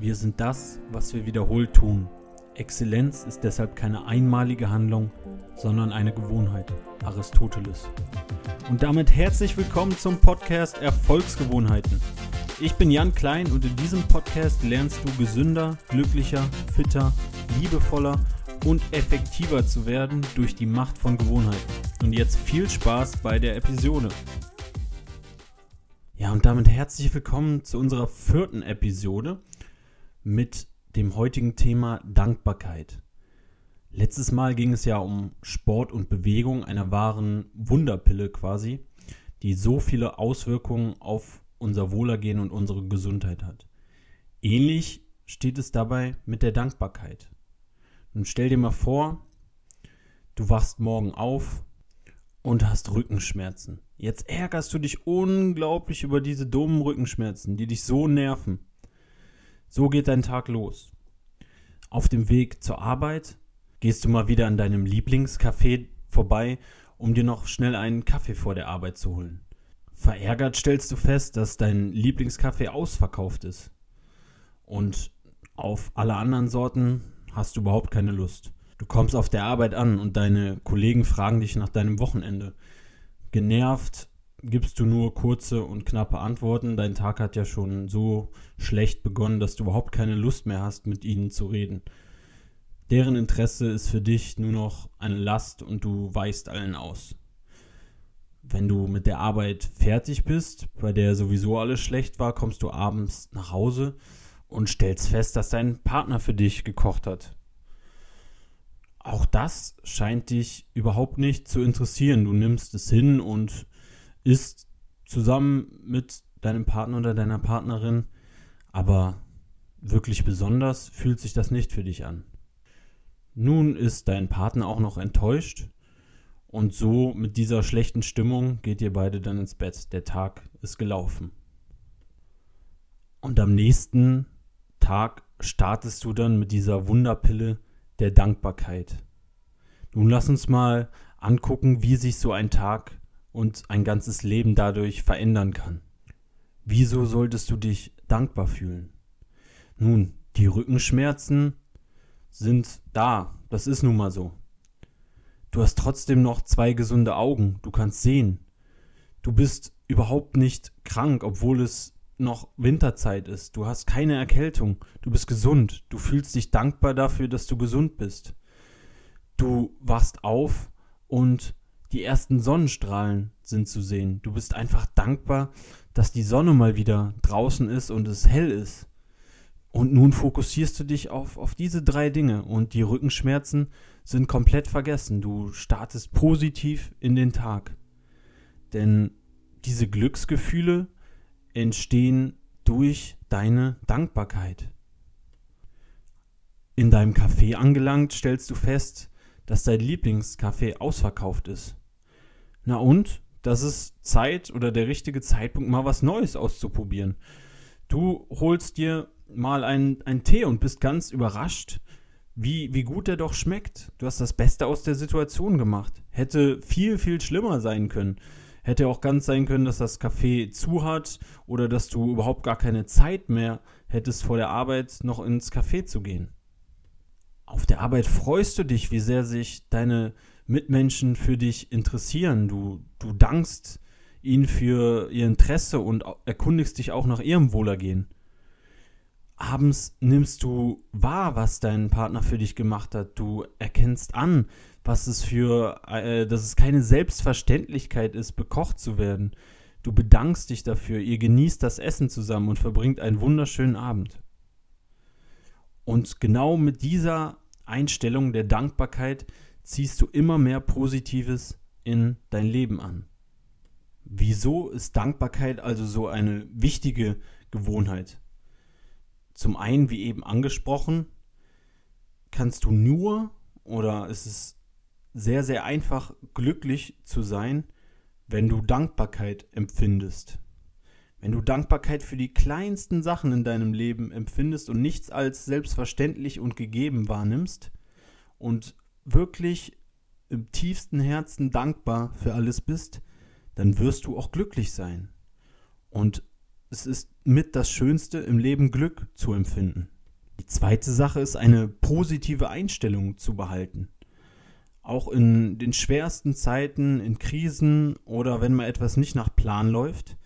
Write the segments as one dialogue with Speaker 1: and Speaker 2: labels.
Speaker 1: Wir sind das, was wir wiederholt tun. Exzellenz ist deshalb keine einmalige Handlung, sondern eine Gewohnheit. Aristoteles. Und damit herzlich willkommen zum Podcast Erfolgsgewohnheiten. Ich bin Jan Klein und in diesem Podcast lernst du gesünder, glücklicher, fitter, liebevoller und effektiver zu werden durch die Macht von Gewohnheiten. Und jetzt viel Spaß bei der Episode. Ja, und damit herzlich willkommen zu unserer vierten Episode mit dem heutigen Thema Dankbarkeit. Letztes Mal ging es ja um Sport und Bewegung, einer wahren Wunderpille quasi, die so viele Auswirkungen auf unser Wohlergehen und unsere Gesundheit hat. Ähnlich steht es dabei mit der Dankbarkeit. Nun stell dir mal vor, du wachst morgen auf und hast Rückenschmerzen. Jetzt ärgerst du dich unglaublich über diese dummen Rückenschmerzen, die dich so nerven. So geht dein Tag los. Auf dem Weg zur Arbeit gehst du mal wieder an deinem Lieblingscafé vorbei, um dir noch schnell einen Kaffee vor der Arbeit zu holen. Verärgert stellst du fest, dass dein Lieblingscafé ausverkauft ist. Und auf alle anderen Sorten hast du überhaupt keine Lust. Du kommst auf der Arbeit an und deine Kollegen fragen dich nach deinem Wochenende. Genervt gibst du nur kurze und knappe Antworten. Dein Tag hat ja schon so schlecht begonnen, dass du überhaupt keine Lust mehr hast, mit ihnen zu reden. Deren Interesse ist für dich nur noch eine Last und du weißt allen aus. Wenn du mit der Arbeit fertig bist, bei der sowieso alles schlecht war, kommst du abends nach Hause und stellst fest, dass dein Partner für dich gekocht hat. Auch das scheint dich überhaupt nicht zu interessieren. Du nimmst es hin und ist zusammen mit deinem Partner oder deiner Partnerin, aber wirklich besonders fühlt sich das nicht für dich an. Nun ist dein Partner auch noch enttäuscht und so mit dieser schlechten Stimmung geht ihr beide dann ins Bett. Der Tag ist gelaufen. Und am nächsten Tag startest du dann mit dieser Wunderpille der Dankbarkeit. Nun lass uns mal angucken, wie sich so ein Tag und ein ganzes Leben dadurch verändern kann. Wieso solltest du dich dankbar fühlen? Nun, die Rückenschmerzen sind da, das ist nun mal so. Du hast trotzdem noch zwei gesunde Augen, du kannst sehen. Du bist überhaupt nicht krank, obwohl es noch Winterzeit ist. Du hast keine Erkältung, du bist gesund, du fühlst dich dankbar dafür, dass du gesund bist. Du wachst auf und die ersten Sonnenstrahlen sind zu sehen. Du bist einfach dankbar, dass die Sonne mal wieder draußen ist und es hell ist. Und nun fokussierst du dich auf, auf diese drei Dinge und die Rückenschmerzen sind komplett vergessen. Du startest positiv in den Tag. Denn diese Glücksgefühle entstehen durch deine Dankbarkeit. In deinem Café angelangt, stellst du fest, dass dein Lieblingskaffee ausverkauft ist. Na und? Das ist Zeit oder der richtige Zeitpunkt, mal was Neues auszuprobieren. Du holst dir mal einen, einen Tee und bist ganz überrascht, wie, wie gut der doch schmeckt. Du hast das Beste aus der Situation gemacht. Hätte viel, viel schlimmer sein können. Hätte auch ganz sein können, dass das Café zu hat oder dass du überhaupt gar keine Zeit mehr hättest vor der Arbeit noch ins Café zu gehen. Auf der Arbeit freust du dich, wie sehr sich deine Mitmenschen für dich interessieren. Du, du dankst ihnen für ihr Interesse und erkundigst dich auch nach ihrem Wohlergehen. Abends nimmst du wahr, was dein Partner für dich gemacht hat. Du erkennst an, was es für, äh, dass es keine Selbstverständlichkeit ist, bekocht zu werden. Du bedankst dich dafür, ihr genießt das Essen zusammen und verbringt einen wunderschönen Abend. Und genau mit dieser Einstellung der Dankbarkeit ziehst du immer mehr Positives in dein Leben an. Wieso ist Dankbarkeit also so eine wichtige Gewohnheit? Zum einen, wie eben angesprochen, kannst du nur oder ist es sehr, sehr einfach, glücklich zu sein, wenn du Dankbarkeit empfindest. Wenn du Dankbarkeit für die kleinsten Sachen in deinem Leben empfindest und nichts als selbstverständlich und gegeben wahrnimmst und wirklich im tiefsten Herzen dankbar für alles bist, dann wirst du auch glücklich sein. Und es ist mit das Schönste im Leben Glück zu empfinden. Die zweite Sache ist eine positive Einstellung zu behalten. Auch in den schwersten Zeiten, in Krisen oder wenn mal etwas nicht nach Plan läuft,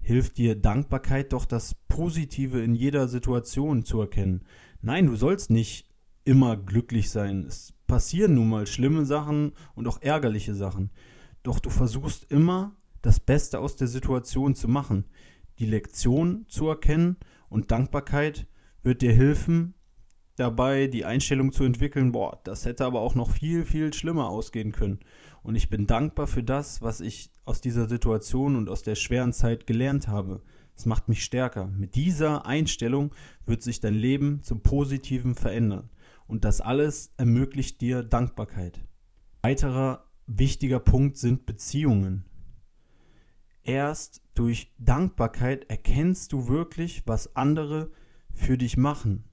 Speaker 1: hilft dir Dankbarkeit doch das Positive in jeder Situation zu erkennen. Nein, du sollst nicht immer glücklich sein. Es passieren nun mal schlimme Sachen und auch ärgerliche Sachen. Doch du versuchst immer das Beste aus der Situation zu machen, die Lektion zu erkennen und Dankbarkeit wird dir helfen, dabei die Einstellung zu entwickeln, boah, das hätte aber auch noch viel, viel schlimmer ausgehen können. Und ich bin dankbar für das, was ich aus dieser Situation und aus der schweren Zeit gelernt habe. Es macht mich stärker. Mit dieser Einstellung wird sich dein Leben zum Positiven verändern. Und das alles ermöglicht dir Dankbarkeit. Weiterer wichtiger Punkt sind Beziehungen. Erst durch Dankbarkeit erkennst du wirklich, was andere für dich machen.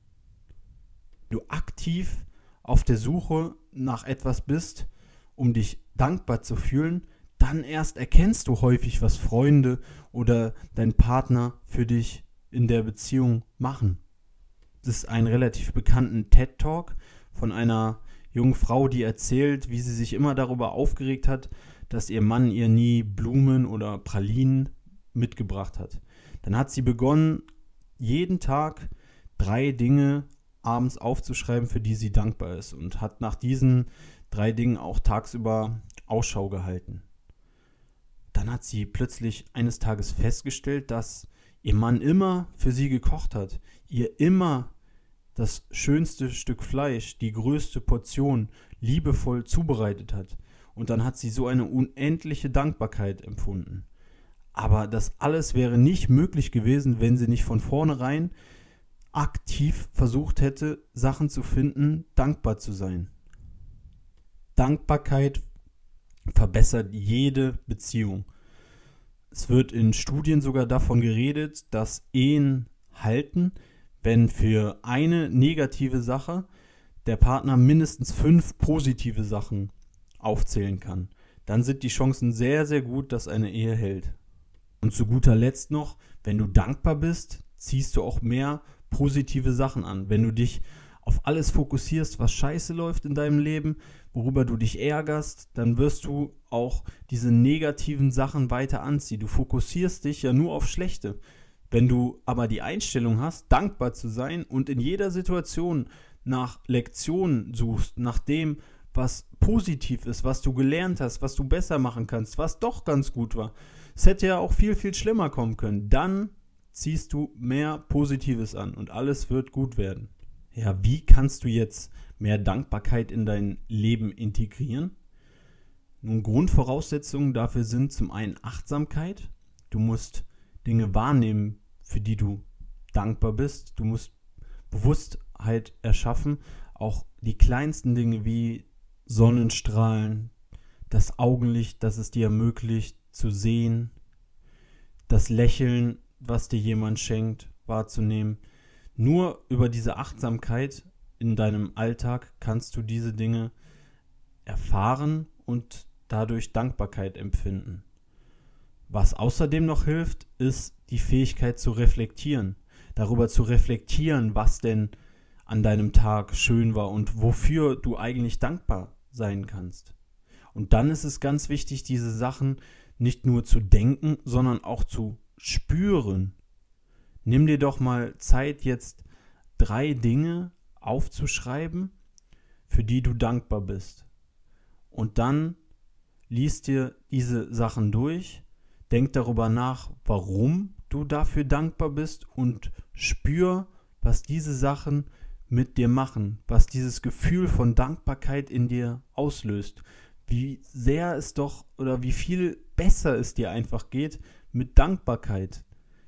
Speaker 1: Aktiv auf der Suche nach etwas bist, um dich dankbar zu fühlen, dann erst erkennst du häufig, was Freunde oder dein Partner für dich in der Beziehung machen. Das ist ein relativ bekannten TED Talk von einer jungen Frau, die erzählt, wie sie sich immer darüber aufgeregt hat, dass ihr Mann ihr nie Blumen oder Pralinen mitgebracht hat. Dann hat sie begonnen, jeden Tag drei Dinge abends aufzuschreiben, für die sie dankbar ist und hat nach diesen drei Dingen auch tagsüber Ausschau gehalten. Dann hat sie plötzlich eines Tages festgestellt, dass ihr Mann immer für sie gekocht hat, ihr immer das schönste Stück Fleisch, die größte Portion liebevoll zubereitet hat. Und dann hat sie so eine unendliche Dankbarkeit empfunden. Aber das alles wäre nicht möglich gewesen, wenn sie nicht von vornherein aktiv versucht hätte, Sachen zu finden, dankbar zu sein. Dankbarkeit verbessert jede Beziehung. Es wird in Studien sogar davon geredet, dass Ehen halten, wenn für eine negative Sache der Partner mindestens fünf positive Sachen aufzählen kann. Dann sind die Chancen sehr, sehr gut, dass eine Ehe hält. Und zu guter Letzt noch, wenn du dankbar bist, ziehst du auch mehr positive Sachen an. Wenn du dich auf alles fokussierst, was scheiße läuft in deinem Leben, worüber du dich ärgerst, dann wirst du auch diese negativen Sachen weiter anziehen. Du fokussierst dich ja nur auf schlechte. Wenn du aber die Einstellung hast, dankbar zu sein und in jeder Situation nach Lektionen suchst, nach dem, was positiv ist, was du gelernt hast, was du besser machen kannst, was doch ganz gut war. Es hätte ja auch viel, viel schlimmer kommen können. Dann ziehst du mehr Positives an und alles wird gut werden. Ja, wie kannst du jetzt mehr Dankbarkeit in dein Leben integrieren? Nun, Grundvoraussetzungen dafür sind zum einen Achtsamkeit. Du musst Dinge wahrnehmen, für die du dankbar bist. Du musst Bewusstheit erschaffen, auch die kleinsten Dinge wie Sonnenstrahlen, das Augenlicht, das es dir ermöglicht zu sehen, das Lächeln, was dir jemand schenkt, wahrzunehmen. Nur über diese Achtsamkeit in deinem Alltag kannst du diese Dinge erfahren und dadurch Dankbarkeit empfinden. Was außerdem noch hilft, ist die Fähigkeit zu reflektieren, darüber zu reflektieren, was denn an deinem Tag schön war und wofür du eigentlich dankbar sein kannst. Und dann ist es ganz wichtig, diese Sachen nicht nur zu denken, sondern auch zu spüren. Nimm dir doch mal Zeit, jetzt drei Dinge aufzuschreiben, für die du dankbar bist. Und dann liest dir diese Sachen durch Denk darüber nach, warum du dafür dankbar bist und spür, was diese Sachen mit dir machen, was dieses Gefühl von Dankbarkeit in dir auslöst. Wie sehr es doch oder wie viel besser es dir einfach geht mit Dankbarkeit.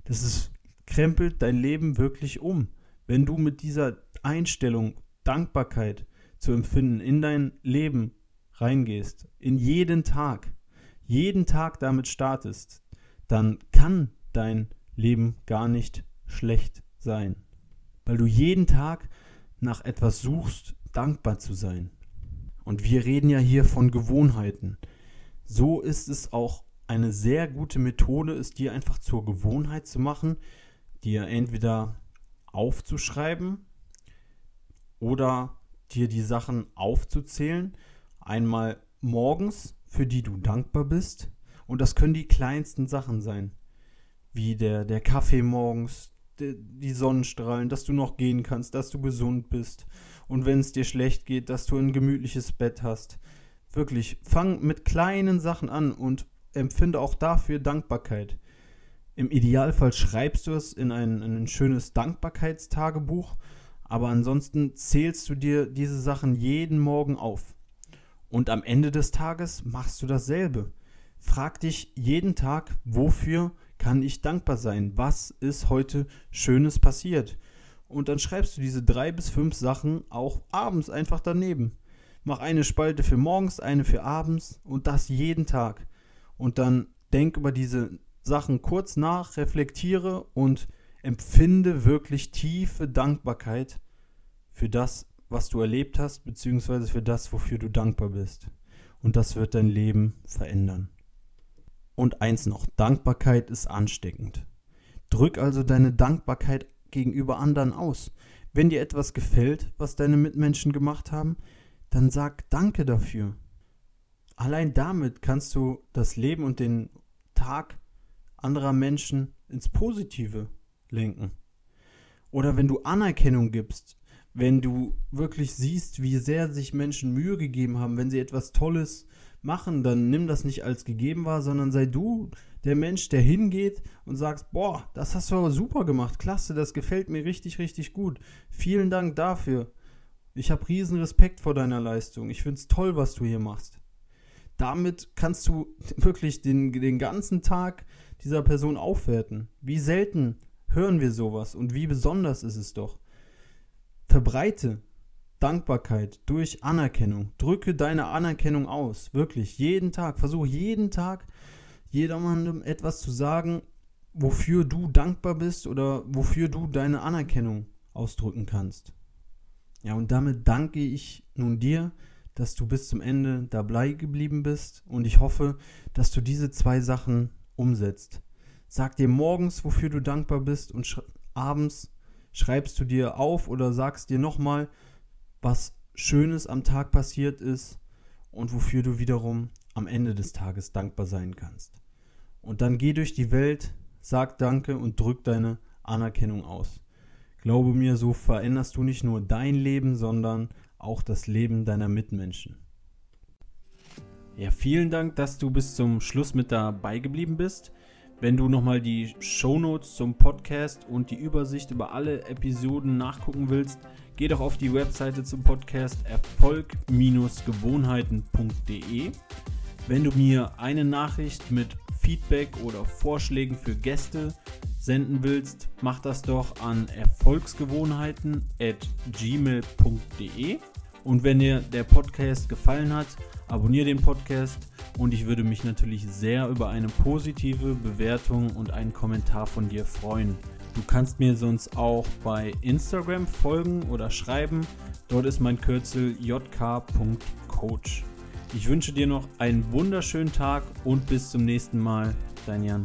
Speaker 1: Das ist, krempelt dein Leben wirklich um. Wenn du mit dieser Einstellung Dankbarkeit zu empfinden in dein Leben reingehst, in jeden Tag, jeden Tag damit startest, dann kann dein Leben gar nicht schlecht sein. Weil du jeden Tag nach etwas suchst, dankbar zu sein. Und wir reden ja hier von Gewohnheiten. So ist es auch eine sehr gute Methode ist, dir einfach zur Gewohnheit zu machen, dir entweder aufzuschreiben oder dir die Sachen aufzuzählen. Einmal morgens, für die du dankbar bist. Und das können die kleinsten Sachen sein. Wie der, der Kaffee morgens, die, Sonnenstrahlen, dass du noch gehen kannst, dass du gesund bist. Und wenn es dir schlecht geht, dass du ein gemütliches Bett hast. Wirklich, fang mit kleinen Sachen an und empfinde auch dafür Dankbarkeit. Im Idealfall schreibst du es in ein, in ein schönes Dankbarkeitstagebuch, aber ansonsten zählst du dir diese Sachen jeden Morgen auf. Und am Ende des Tages machst du dasselbe. Frag dich jeden Tag, wofür kann ich dankbar sein? Was ist heute Schönes passiert? Und dann schreibst du diese drei bis fünf Sachen auch abends einfach daneben. Mach eine Spalte für morgens, eine für abends und das jeden Tag. Und dann denk über diese Sachen kurz nach, reflektiere und empfinde wirklich tiefe Dankbarkeit für das, was du erlebt hast, beziehungsweise für das, wofür du dankbar bist. Und das wird dein Leben verändern. Und eins noch, Dankbarkeit ist ansteckend. Drück also deine Dankbarkeit gegenüber anderen aus. Wenn dir etwas gefällt, was deine Mitmenschen gemacht haben, dann sag Danke dafür. Allein damit kannst du das Leben und den Tag anderer Menschen ins Positive lenken. Oder wenn du Anerkennung gibst, wenn du wirklich siehst, wie sehr sich Menschen Mühe gegeben haben, wenn sie etwas Tolles machen, dann nimm das nicht als gegeben wahr, sondern sei du der Mensch, der hingeht und sagst, boah, das hast du aber super gemacht, klasse, das gefällt mir richtig, richtig gut. Vielen Dank dafür. Ich habe riesen Respekt vor deiner Leistung. Ich finde es toll, was du hier machst. Damit kannst du wirklich den, den ganzen Tag dieser Person aufwerten. Wie selten hören wir sowas und wie besonders ist es doch. Verbreite Dankbarkeit durch Anerkennung. Drücke deine Anerkennung aus. Wirklich. Jeden Tag. Versuche jeden Tag jedermann etwas zu sagen, wofür du dankbar bist oder wofür du deine Anerkennung ausdrücken kannst. Ja, und damit danke ich nun dir, dass du bis zum Ende dabei geblieben bist und ich hoffe, dass du diese zwei Sachen umsetzt. Sag dir morgens, wofür du dankbar bist und sch abends schreibst du dir auf oder sagst dir nochmal, was Schönes am Tag passiert ist und wofür du wiederum am Ende des Tages dankbar sein kannst. Und dann geh durch die Welt, sag Danke und drück deine Anerkennung aus. Glaube mir, so veränderst du nicht nur dein Leben, sondern auch das Leben deiner Mitmenschen. Ja, vielen Dank, dass du bis zum Schluss mit dabei geblieben bist. Wenn du nochmal die Shownotes zum Podcast und die Übersicht über alle Episoden nachgucken willst, geh doch auf die Webseite zum Podcast erfolg-gewohnheiten.de. Wenn du mir eine Nachricht mit Feedback oder Vorschlägen für Gäste senden willst, mach das doch an erfolgsgewohnheiten@gmail.de. Und wenn dir der Podcast gefallen hat, abonniere den Podcast und ich würde mich natürlich sehr über eine positive Bewertung und einen Kommentar von dir freuen. Du kannst mir sonst auch bei Instagram folgen oder schreiben. Dort ist mein Kürzel jk.coach. Ich wünsche dir noch einen wunderschönen Tag und bis zum nächsten Mal. Dein Jan.